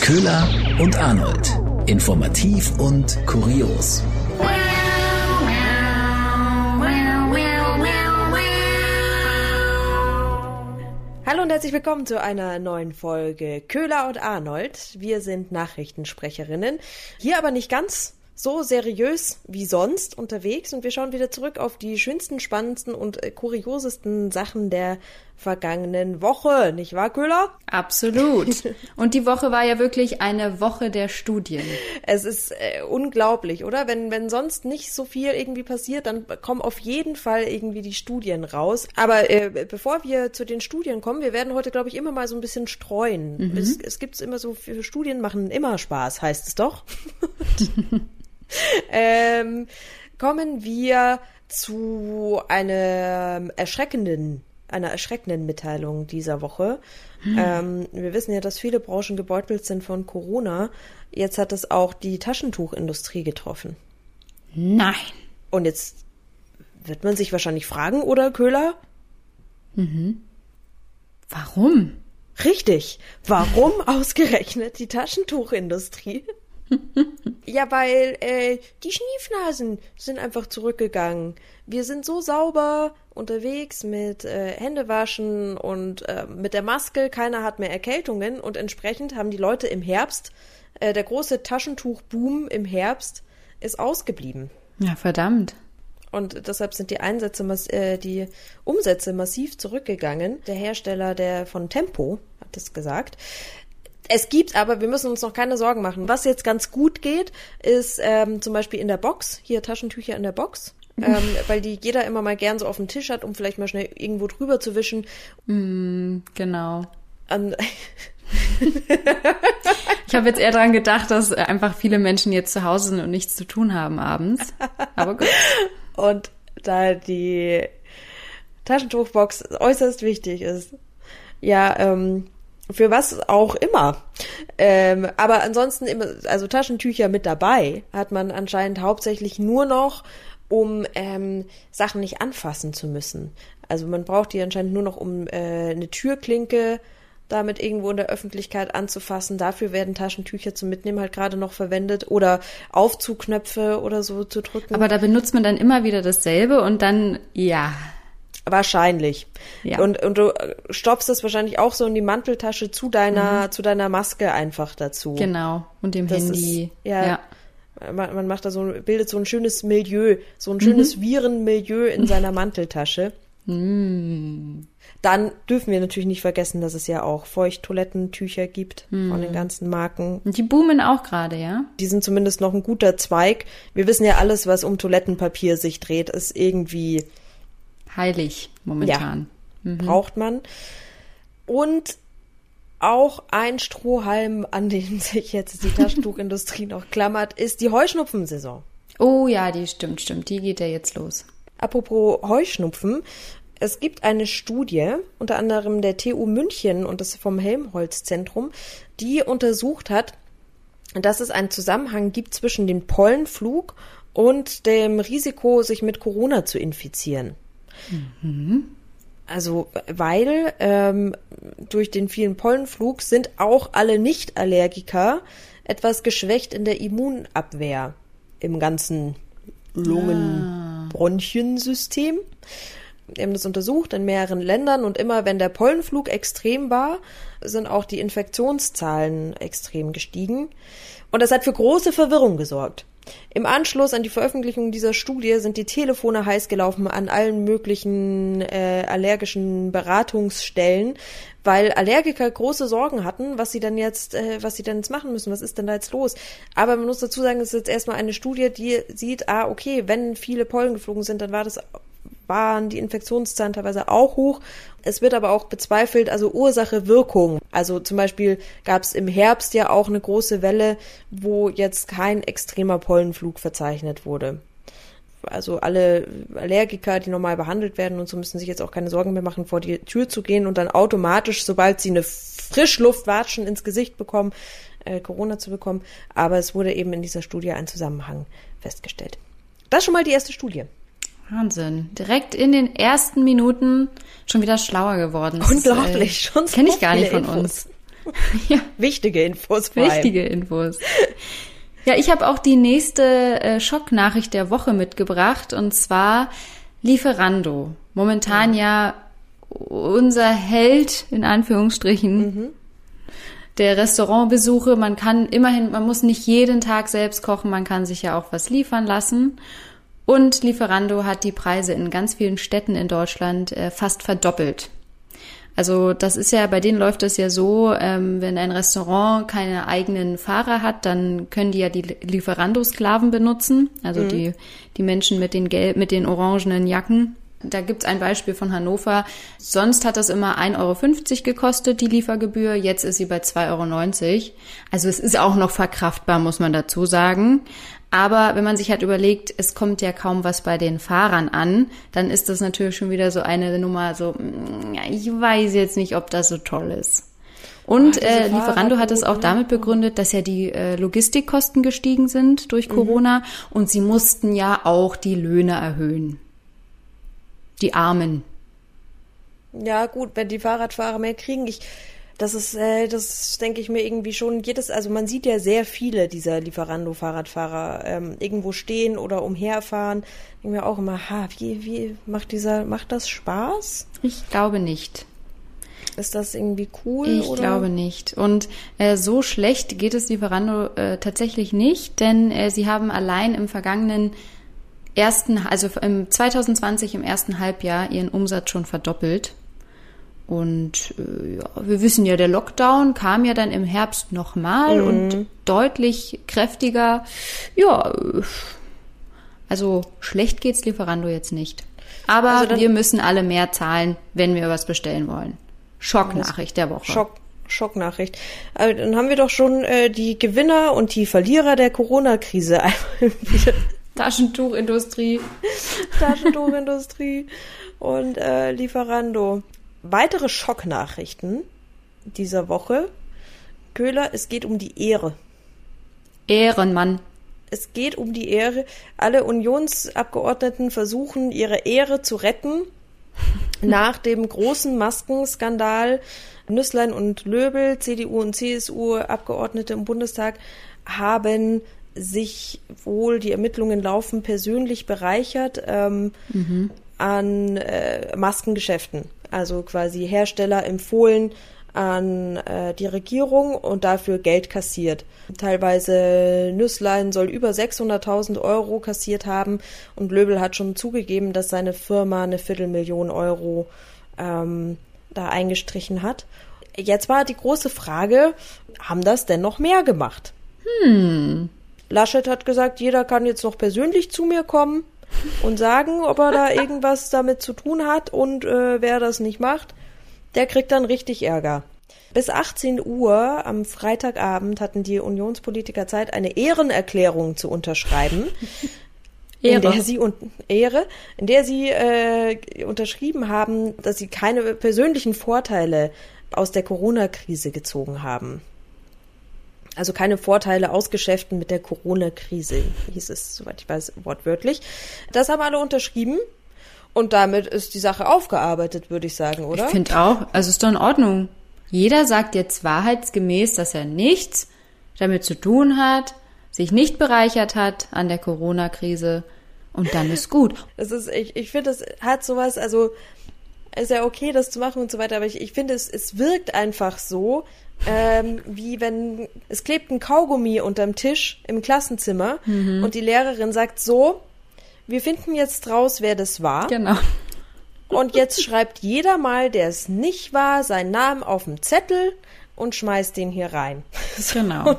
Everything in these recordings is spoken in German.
Köhler und Arnold. Informativ und kurios. Hallo und herzlich willkommen zu einer neuen Folge Köhler und Arnold. Wir sind Nachrichtensprecherinnen. Hier aber nicht ganz so seriös wie sonst unterwegs und wir schauen wieder zurück auf die schönsten, spannendsten und äh, kuriosesten Sachen der vergangenen Woche, nicht wahr, Köhler? Absolut. Und die Woche war ja wirklich eine Woche der Studien. Es ist äh, unglaublich, oder? Wenn, wenn sonst nicht so viel irgendwie passiert, dann kommen auf jeden Fall irgendwie die Studien raus. Aber äh, bevor wir zu den Studien kommen, wir werden heute, glaube ich, immer mal so ein bisschen streuen. Mhm. Es, es gibt immer so, Studien machen immer Spaß, heißt es doch. ähm, kommen wir zu einem erschreckenden einer erschreckenden Mitteilung dieser Woche. Hm. Ähm, wir wissen ja, dass viele Branchen gebeutelt sind von Corona. Jetzt hat es auch die Taschentuchindustrie getroffen. Nein. Und jetzt wird man sich wahrscheinlich fragen, oder Köhler? Mhm. Warum? Richtig. Warum ausgerechnet die Taschentuchindustrie? ja, weil äh, die Schniefnasen sind einfach zurückgegangen. Wir sind so sauber unterwegs mit äh, Händewaschen und äh, mit der Maske. Keiner hat mehr Erkältungen und entsprechend haben die Leute im Herbst, äh, der große Taschentuchboom im Herbst ist ausgeblieben. Ja, verdammt. Und deshalb sind die Einsätze, äh, die Umsätze massiv zurückgegangen. Der Hersteller der von Tempo hat das gesagt. Es gibt aber, wir müssen uns noch keine Sorgen machen. Was jetzt ganz gut geht, ist ähm, zum Beispiel in der Box, hier Taschentücher in der Box. Ähm, weil die jeder immer mal gern so auf dem Tisch hat, um vielleicht mal schnell irgendwo drüber zu wischen. Mm, genau. An ich habe jetzt eher daran gedacht, dass einfach viele Menschen jetzt zu Hause sind und nichts zu tun haben abends. Aber gut. Und da die Taschentuchbox äußerst wichtig ist, ja, ähm, für was auch immer. Ähm, aber ansonsten immer, also Taschentücher mit dabei hat man anscheinend hauptsächlich nur noch, um ähm, Sachen nicht anfassen zu müssen. Also man braucht die anscheinend nur noch, um äh, eine Türklinke damit irgendwo in der Öffentlichkeit anzufassen. Dafür werden Taschentücher zum Mitnehmen halt gerade noch verwendet oder Aufzugknöpfe oder so zu drücken. Aber da benutzt man dann immer wieder dasselbe und dann, ja, Wahrscheinlich. Ja. Und, und du stopfst das wahrscheinlich auch so in die Manteltasche zu deiner, mhm. zu deiner Maske einfach dazu. Genau. Und dem das Handy. Ist, ja. ja. Man, man, macht da so, bildet so ein schönes Milieu, so ein schönes mhm. Virenmilieu in seiner Manteltasche. Mhm. Dann dürfen wir natürlich nicht vergessen, dass es ja auch Feuchttoilettentücher gibt mhm. von den ganzen Marken. Und die boomen auch gerade, ja? Die sind zumindest noch ein guter Zweig. Wir wissen ja alles, was um Toilettenpapier sich dreht, ist irgendwie heilig momentan. Ja, mhm. Braucht man. Und auch ein Strohhalm, an dem sich jetzt die Taschentuchindustrie noch klammert, ist die Heuschnupfensaison. Oh ja, die stimmt, stimmt. Die geht ja jetzt los. Apropos Heuschnupfen. Es gibt eine Studie, unter anderem der TU München und das vom Helmholtz-Zentrum, die untersucht hat, dass es einen Zusammenhang gibt zwischen dem Pollenflug und dem Risiko, sich mit Corona zu infizieren. Mhm. Also, weil ähm, durch den vielen Pollenflug sind auch alle Nicht-Allergiker etwas geschwächt in der Immunabwehr im ganzen Lungen-Bronchiensystem. Wir haben das untersucht in mehreren Ländern und immer wenn der Pollenflug extrem war, sind auch die Infektionszahlen extrem gestiegen. Und das hat für große Verwirrung gesorgt. Im Anschluss an die Veröffentlichung dieser Studie sind die Telefone heiß gelaufen an allen möglichen äh, allergischen Beratungsstellen, weil Allergiker große Sorgen hatten, was sie dann jetzt, äh, was sie dann jetzt machen müssen, was ist denn da jetzt los? Aber man muss dazu sagen, es ist jetzt erstmal eine Studie, die sieht, ah, okay, wenn viele Pollen geflogen sind, dann war das waren die Infektionszahlen teilweise auch hoch. Es wird aber auch bezweifelt, also Ursache, Wirkung. Also zum Beispiel gab es im Herbst ja auch eine große Welle, wo jetzt kein extremer Pollenflug verzeichnet wurde. Also alle Allergiker, die normal behandelt werden und so müssen sich jetzt auch keine Sorgen mehr machen, vor die Tür zu gehen und dann automatisch, sobald sie eine Frischluftwatschen ins Gesicht bekommen, äh, Corona zu bekommen. Aber es wurde eben in dieser Studie ein Zusammenhang festgestellt. Das schon mal die erste Studie. Wahnsinn. Direkt in den ersten Minuten schon wieder schlauer geworden. Das Unglaublich, ist, äh, schon so Kenne ich gar nicht von Infos. uns. ja, Wichtige Infos vor allem. wichtige Infos. Ja, ich habe auch die nächste äh, Schocknachricht der Woche mitgebracht und zwar Lieferando. Momentan ja unser Held in Anführungsstrichen der Restaurantbesuche. Man kann immerhin, man muss nicht jeden Tag selbst kochen, man kann sich ja auch was liefern lassen. Und Lieferando hat die Preise in ganz vielen Städten in Deutschland äh, fast verdoppelt. Also das ist ja, bei denen läuft es ja so, ähm, wenn ein Restaurant keine eigenen Fahrer hat, dann können die ja die Lieferando-Sklaven benutzen, also die, die Menschen mit den gelb, mit den orangenen Jacken. Da gibt's ein Beispiel von Hannover. Sonst hat das immer 1,50 Euro gekostet, die Liefergebühr. Jetzt ist sie bei 2,90 Euro. Also es ist auch noch verkraftbar, muss man dazu sagen. Aber wenn man sich halt überlegt, es kommt ja kaum was bei den Fahrern an, dann ist das natürlich schon wieder so eine Nummer, so, mm, ja, ich weiß jetzt nicht, ob das so toll ist. Und diese äh, Lieferando hat es auch damit begründet, dass ja die äh, Logistikkosten gestiegen sind durch Corona und sie mussten ja auch die Löhne erhöhen. Die Armen. Ja, gut, wenn die Fahrradfahrer mehr kriegen, ich, das ist, äh, das denke ich mir irgendwie schon jedes, also man sieht ja sehr viele dieser Lieferando-Fahrradfahrer ähm, irgendwo stehen oder umherfahren. Denke mir auch immer, ha, wie, wie macht dieser, macht das Spaß? Ich glaube nicht. Ist das irgendwie cool? Ich oder? glaube nicht. Und äh, so schlecht geht es Lieferando äh, tatsächlich nicht, denn äh, sie haben allein im vergangenen ersten, also im 2020 im ersten Halbjahr ihren Umsatz schon verdoppelt. Und äh, ja, wir wissen ja, der Lockdown kam ja dann im Herbst nochmal und deutlich kräftiger. Ja, also schlecht geht's Lieferando jetzt nicht. Aber Also wir müssen alle mehr zahlen, wenn wir was bestellen wollen. Schocknachricht der Woche. Schock, Schocknachricht. Also, dann haben wir doch schon äh, die Gewinner und die Verlierer der Corona-Krise. Taschentuchindustrie. Taschentuchindustrie und äh, Lieferando. Weitere Schocknachrichten dieser Woche. Köhler, es geht um die Ehre. Ehrenmann. Es geht um die Ehre. Alle Unionsabgeordneten versuchen, ihre Ehre zu retten. Nach dem großen Maskenskandal Nüsslein und Löbel, CDU und CSU Abgeordnete im Bundestag haben sich wohl, die Ermittlungen laufen, persönlich bereichert ähm, an äh, Maskengeschäften. Also quasi Hersteller empfohlen an äh, die Regierung und dafür Geld kassiert. Teilweise Nüsslein soll über 600.000 Euro kassiert haben und Löbel hat schon zugegeben, dass seine Firma eine Viertelmillion Euro ähm, da eingestrichen hat. Jetzt war die große Frage, haben das denn noch mehr gemacht? Laschet hat gesagt, jeder kann jetzt noch persönlich zu mir kommen und sagen, ob er da irgendwas damit zu tun hat und äh, wer das nicht macht, der kriegt dann richtig Ärger. Bis 18 Uhr am Freitagabend hatten die Unionspolitiker Zeit, eine Ehrenerklärung zu unterschreiben. In Ehre. der sie und Ehre, in der sie äh, unterschrieben haben, dass sie keine persönlichen Vorteile aus der Corona-Krise gezogen haben. Also keine Vorteile aus Geschäften mit der Corona-Krise, hieß es, soweit ich weiß, wortwörtlich. Das haben alle unterschrieben und damit ist die Sache aufgearbeitet, würde ich sagen, oder? Ich finde auch, also ist doch in Ordnung. Jeder sagt jetzt wahrheitsgemäß, dass er nichts damit zu tun hat, sich nicht bereichert hat an der Corona-Krise und dann ist gut. Es ist, ich, ich finde, das hat sowas, also ist ja okay, das zu machen und so weiter, aber ich, ich finde, es, es wirkt einfach so, ähm, wie wenn es klebt ein Kaugummi unterm Tisch im Klassenzimmer und die Lehrerin sagt so, wir finden jetzt raus, wer das war. Genau. Und jetzt schreibt jeder mal, der es nicht war, seinen Namen auf den Zettel und schmeißt den hier rein. Genau.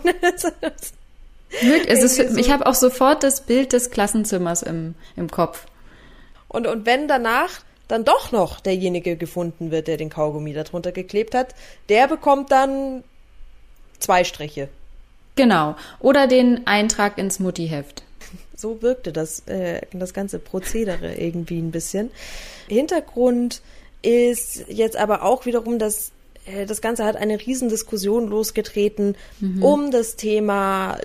Ist, ich habe auch sofort das Bild des Klassenzimmers im, im Kopf. Und, und wenn danach dann doch noch derjenige gefunden wird, der den Kaugummi darunter geklebt hat, der bekommt dann zwei Striche. Genau. Oder den Eintrag ins Muttiheft. So wirkte das, äh, das ganze Prozedere irgendwie ein bisschen. Hintergrund ist jetzt aber auch wiederum, dass das Ganze hat eine Riesendiskussion losgetreten mhm. um das Thema,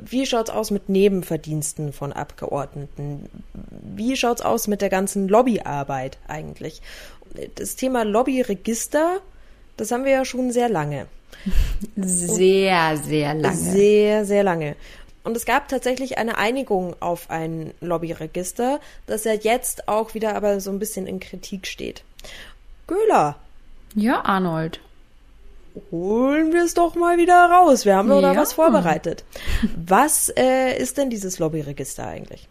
wie schaut's aus mit Nebenverdiensten von Abgeordneten? Wie schaut's aus mit der ganzen Lobbyarbeit eigentlich? Das Thema Lobbyregister, das haben wir ja schon sehr lange. Sehr, sehr lange. Sehr, sehr lange. Und es gab tatsächlich eine Einigung auf ein Lobbyregister, das ja jetzt auch wieder aber so ein bisschen in Kritik steht. Göhler. Ja, Arnold. Holen wir es doch mal wieder raus. Wir haben doch ja. da was vorbereitet. Was äh, ist denn dieses Lobbyregister eigentlich?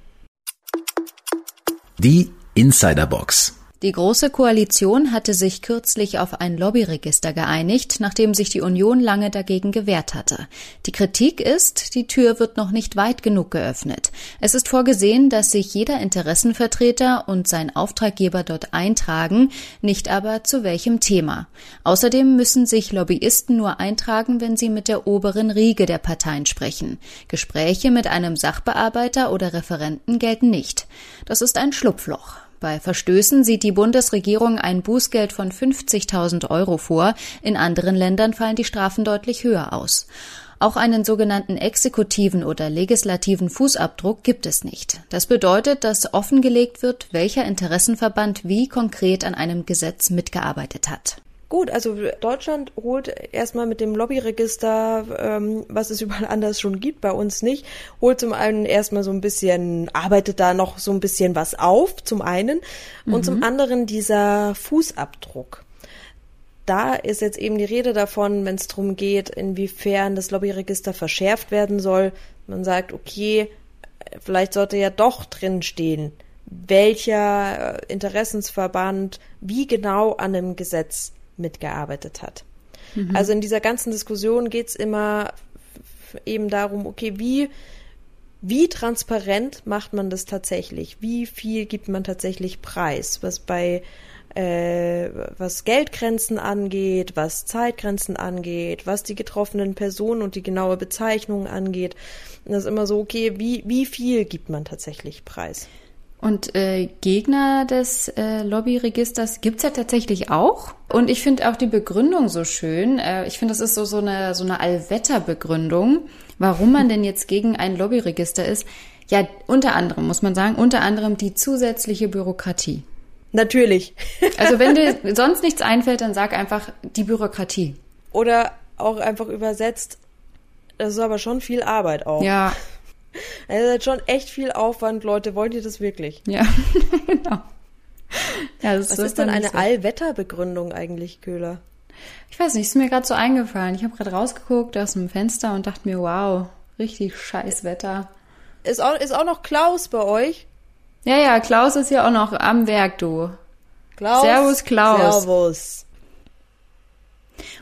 Die Insiderbox. Die Große Koalition hatte sich kürzlich auf ein Lobbyregister geeinigt, nachdem sich die Union lange dagegen gewehrt hatte. Die Kritik ist, die Tür wird noch nicht weit genug geöffnet. Es ist vorgesehen, dass sich jeder Interessenvertreter und sein Auftraggeber dort eintragen, nicht aber zu welchem Thema. Außerdem müssen sich Lobbyisten nur eintragen, wenn sie mit der oberen Riege der Parteien sprechen. Gespräche mit einem Sachbearbeiter oder Referenten gelten nicht. Das ist ein Schlupfloch. Bei Verstößen sieht die Bundesregierung ein Bußgeld von 50.000 Euro vor. In anderen Ländern fallen die Strafen deutlich höher aus. Auch einen sogenannten exekutiven oder legislativen Fußabdruck gibt es nicht. Das bedeutet, dass offengelegt wird, welcher Interessenverband wie konkret an einem Gesetz mitgearbeitet hat. Gut, also Deutschland holt erstmal mit dem Lobbyregister, ähm, was es überall anders schon gibt, bei uns nicht, holt zum einen erstmal so ein bisschen, arbeitet da noch so ein bisschen was auf, zum einen, und mhm. zum anderen dieser Fußabdruck. Da ist jetzt eben die Rede davon, wenn es darum geht, inwiefern das Lobbyregister verschärft werden soll. Man sagt, okay, vielleicht sollte ja doch drin stehen, welcher äh, Interessensverband wie genau an einem Gesetz mitgearbeitet hat. Mhm. Also in dieser ganzen Diskussion geht es immer eben darum, okay, wie, wie transparent macht man das tatsächlich? Wie viel gibt man tatsächlich preis? Was bei äh, was Geldgrenzen angeht, was Zeitgrenzen angeht, was die getroffenen Personen und die genaue Bezeichnung angeht. das ist immer so, okay, wie, wie viel gibt man tatsächlich preis? Und äh, Gegner des äh, Lobbyregisters gibt's ja tatsächlich auch. Und ich finde auch die Begründung so schön. Äh, ich finde, das ist so, so eine, so eine Allwetterbegründung, warum man denn jetzt gegen ein Lobbyregister ist. Ja, unter anderem, muss man sagen, unter anderem die zusätzliche Bürokratie. Natürlich. also wenn dir sonst nichts einfällt, dann sag einfach die Bürokratie. Oder auch einfach übersetzt, das ist aber schon viel Arbeit auch. Ja, also das ist schon echt viel Aufwand, Leute. Wollt ihr das wirklich? Ja, genau. Ja, das Was ist denn eine so. Allwetterbegründung eigentlich, Köhler? Ich weiß nicht, ist mir gerade so eingefallen. Ich habe gerade rausgeguckt aus dem Fenster und dachte mir, wow, richtig scheiß Wetter. Ist auch, ist auch noch Klaus bei euch? Ja, ja, Klaus ist ja auch noch am Werk, du. Klaus. Servus, Klaus. Servus.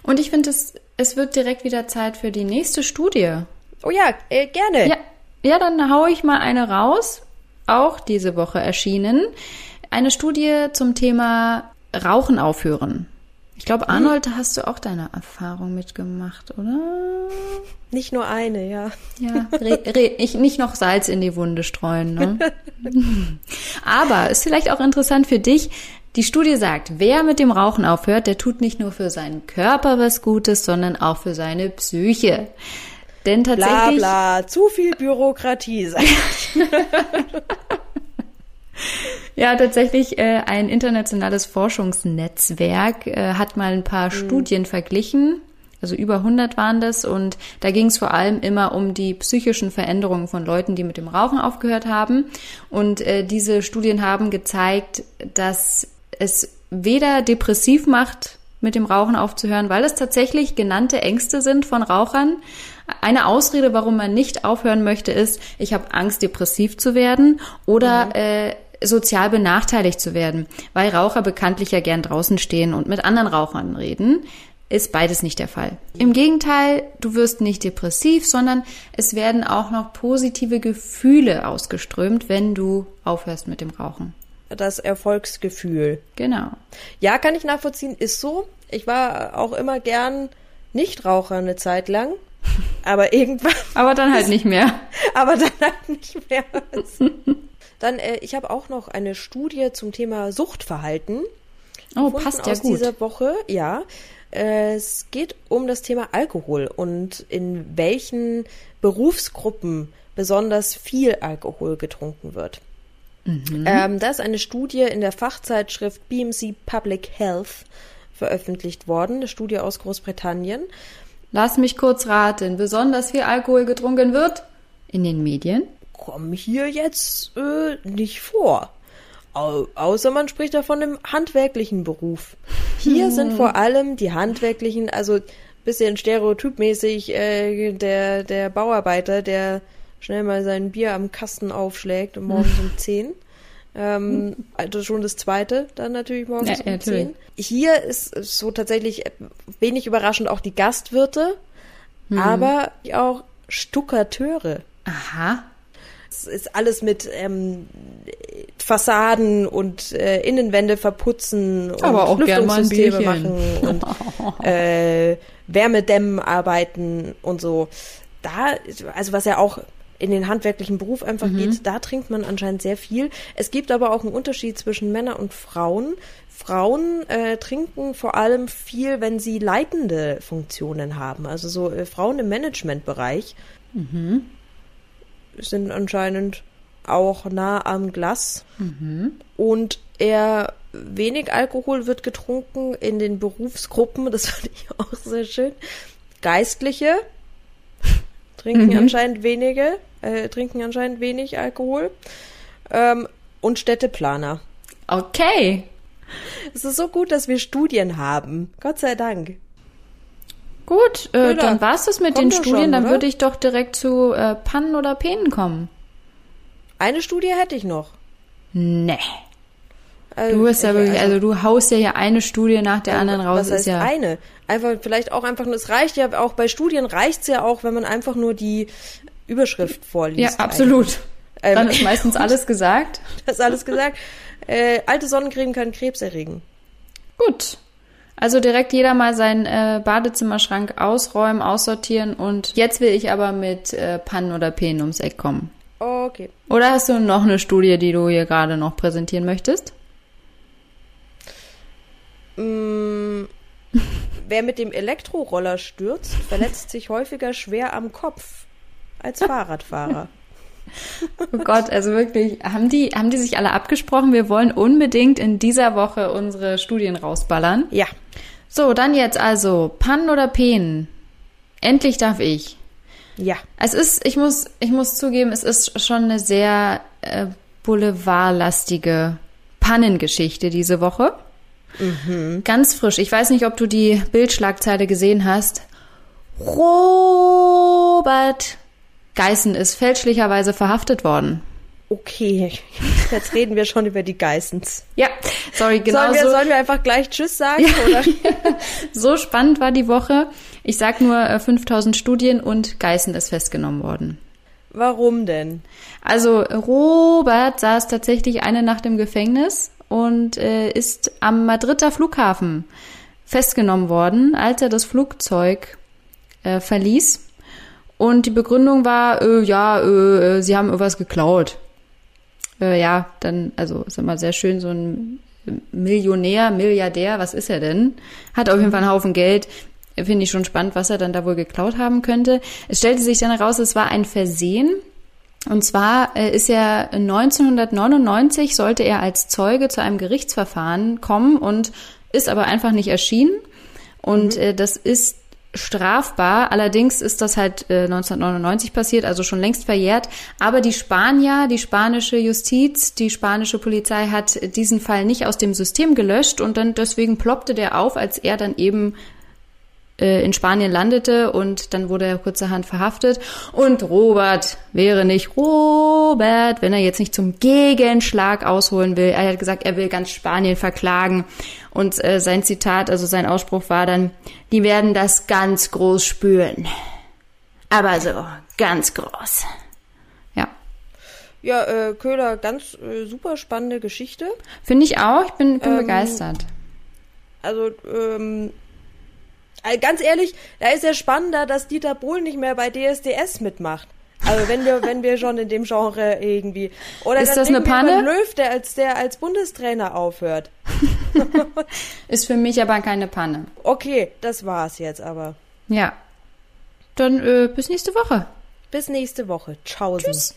Und ich finde, es, es wird direkt wieder Zeit für die nächste Studie. Oh ja, äh, gerne. Ja, ja, dann hau ich mal eine raus, auch diese Woche erschienen. Eine Studie zum Thema Rauchen aufhören. Ich glaube, hm. Arnold, da hast du auch deine Erfahrung mitgemacht, oder? Nicht nur eine, ja. Ja, re, re, ich, nicht noch Salz in die Wunde streuen. Ne? Aber ist vielleicht auch interessant für dich. Die Studie sagt, wer mit dem Rauchen aufhört, der tut nicht nur für seinen Körper was Gutes, sondern auch für seine Psyche. Denn tatsächlich. Bla, bla, zu viel Bürokratie. ja, tatsächlich, äh, ein internationales Forschungsnetzwerk äh, hat mal ein paar mhm. Studien verglichen. Also über 100 waren das und da ging es vor allem immer um die psychischen Veränderungen von Leuten, die mit dem Rauchen aufgehört haben. Und äh, diese Studien haben gezeigt, dass es weder depressiv macht, mit dem Rauchen aufzuhören, weil es tatsächlich genannte Ängste sind von Rauchern, eine Ausrede, warum man nicht aufhören möchte, ist, ich habe Angst, depressiv zu werden oder mhm. äh, sozial benachteiligt zu werden, weil Raucher bekanntlich ja gern draußen stehen und mit anderen Rauchern reden ist beides nicht der Fall. Im Gegenteil, du wirst nicht depressiv, sondern es werden auch noch positive Gefühle ausgeströmt, wenn du aufhörst mit dem Rauchen. Das Erfolgsgefühl. Genau. Ja, kann ich nachvollziehen, ist so. Ich war auch immer gern Nichtraucher eine Zeit lang. Aber irgendwann. Aber dann halt nicht mehr. aber dann halt nicht mehr. dann, äh, ich habe auch noch eine Studie zum Thema Suchtverhalten. Oh, passt ja aus gut. dieser Woche, ja. Es geht um das Thema Alkohol und in welchen Berufsgruppen besonders viel Alkohol getrunken wird. Mhm. Ähm, da ist eine Studie in der Fachzeitschrift BMC Public Health veröffentlicht worden, eine Studie aus Großbritannien. Lass mich kurz raten, besonders viel Alkohol getrunken wird in den Medien? Kommen hier jetzt äh, nicht vor. Au außer man spricht da von einem handwerklichen Beruf. Hier hm. sind vor allem die handwerklichen, also bisschen stereotypmäßig äh, der, der Bauarbeiter, der schnell mal sein Bier am Kasten aufschlägt und morgens um 10. Ähm, also schon das zweite, dann natürlich morgens ja, um natürlich. 10. Hier ist so tatsächlich wenig überraschend auch die Gastwirte, hm. aber auch Stuckateure. Aha. Es ist alles mit ähm, Fassaden und äh, Innenwände verputzen und Aber auch Lüftungssysteme machen und äh, Wärmedämmen arbeiten und so. Da, also was ja auch in den handwerklichen Beruf einfach mhm. geht, da trinkt man anscheinend sehr viel. Es gibt aber auch einen Unterschied zwischen Männern und Frauen. Frauen äh, trinken vor allem viel, wenn sie leitende Funktionen haben. Also so äh, Frauen im Managementbereich. Mhm sind anscheinend auch nah am Glas. Mhm. Und eher wenig Alkohol wird getrunken in den Berufsgruppen, das fand ich auch sehr schön. Geistliche trinken mhm. anscheinend wenige, äh, trinken anscheinend wenig Alkohol. Ähm, und Städteplaner. Okay. Es ist so gut, dass wir Studien haben. Gott sei Dank. Gut, äh, dann war's das mit den Studien. Schon, dann würde ich doch direkt zu äh, Pannen oder Penen kommen. Eine Studie hätte ich noch. Nee. Also, du bist ja wirklich, also, also, du haust ja hier eine Studie nach der anderen raus. Was heißt ist ja eine? Einfach vielleicht auch einfach nur, es reicht ja auch bei Studien reicht's ja auch, wenn man einfach nur die Überschrift vorliest. Ja, absolut. Ähm, dann ist meistens alles gesagt. Das ist alles gesagt. Äh, alte Sonnencreme kann Krebs erregen. Gut. Also direkt jeder mal seinen äh, Badezimmerschrank ausräumen, aussortieren und jetzt will ich aber mit äh, Pannen oder Penen ums Eck kommen. Okay. Oder hast du noch eine Studie, die du hier gerade noch präsentieren möchtest? Mm, wer mit dem Elektroroller stürzt, verletzt sich häufiger schwer am Kopf als Fahrradfahrer. Oh Gott, also wirklich, haben die, haben die sich alle abgesprochen? Wir wollen unbedingt in dieser Woche unsere Studien rausballern. Ja. So, dann jetzt also, Pannen oder Penen? Endlich darf ich. Ja. Es ist, ich muss, ich muss zugeben, es ist schon eine sehr äh, boulevardlastige Pannengeschichte diese Woche. Mhm. Ganz frisch. Ich weiß nicht, ob du die Bildschlagzeile gesehen hast. Robert Geißen ist fälschlicherweise verhaftet worden. Okay, jetzt reden wir schon über die Geissens. Ja, sorry, genau. Sollen wir, so. sollen wir einfach gleich Tschüss sagen? Ja. Oder? so spannend war die Woche. Ich sag nur 5000 äh, Studien und Geißen ist festgenommen worden. Warum denn? Also Robert saß tatsächlich eine Nacht im Gefängnis und äh, ist am Madrider Flughafen festgenommen worden, als er das Flugzeug äh, verließ. Und die Begründung war, äh, ja, äh, äh, sie haben irgendwas geklaut. Äh, ja, dann, also ist immer sehr schön, so ein Millionär, Milliardär, was ist er denn? Hat auf jeden Fall einen Haufen Geld. Finde ich schon spannend, was er dann da wohl geklaut haben könnte. Es stellte sich dann heraus, es war ein Versehen. Und zwar äh, ist er 1999 sollte er als Zeuge zu einem Gerichtsverfahren kommen und ist aber einfach nicht erschienen. Und mhm. äh, das ist strafbar. Allerdings ist das halt äh, 1999 passiert, also schon längst verjährt. Aber die Spanier, die spanische Justiz, die spanische Polizei hat diesen Fall nicht aus dem System gelöscht und dann deswegen ploppte der auf, als er dann eben äh, in Spanien landete und dann wurde er kurzerhand verhaftet. Und Robert wäre nicht Robert, wenn er jetzt nicht zum Gegenschlag ausholen will. Er hat gesagt, er will ganz Spanien verklagen. Und äh, sein Zitat, also sein Ausspruch war dann, die werden das ganz groß spüren. Aber so, ganz groß. Ja. Ja, äh, Köhler, ganz äh, super spannende Geschichte. Finde ich auch, ich bin, bin ähm, begeistert. Also, ähm, Ganz ehrlich, da ist ja spannender, dass Dieter Bohlen nicht mehr bei DSDS mitmacht. Also wenn wir, wenn wir schon in dem Genre irgendwie. Oder Ist das eine Panne? Löw, der als der als Bundestrainer aufhört. Ist für mich aber keine Panne. Okay, das war's jetzt aber. Ja. Dann äh, bis nächste Woche. Bis nächste Woche. Tschaußen. Tschüss.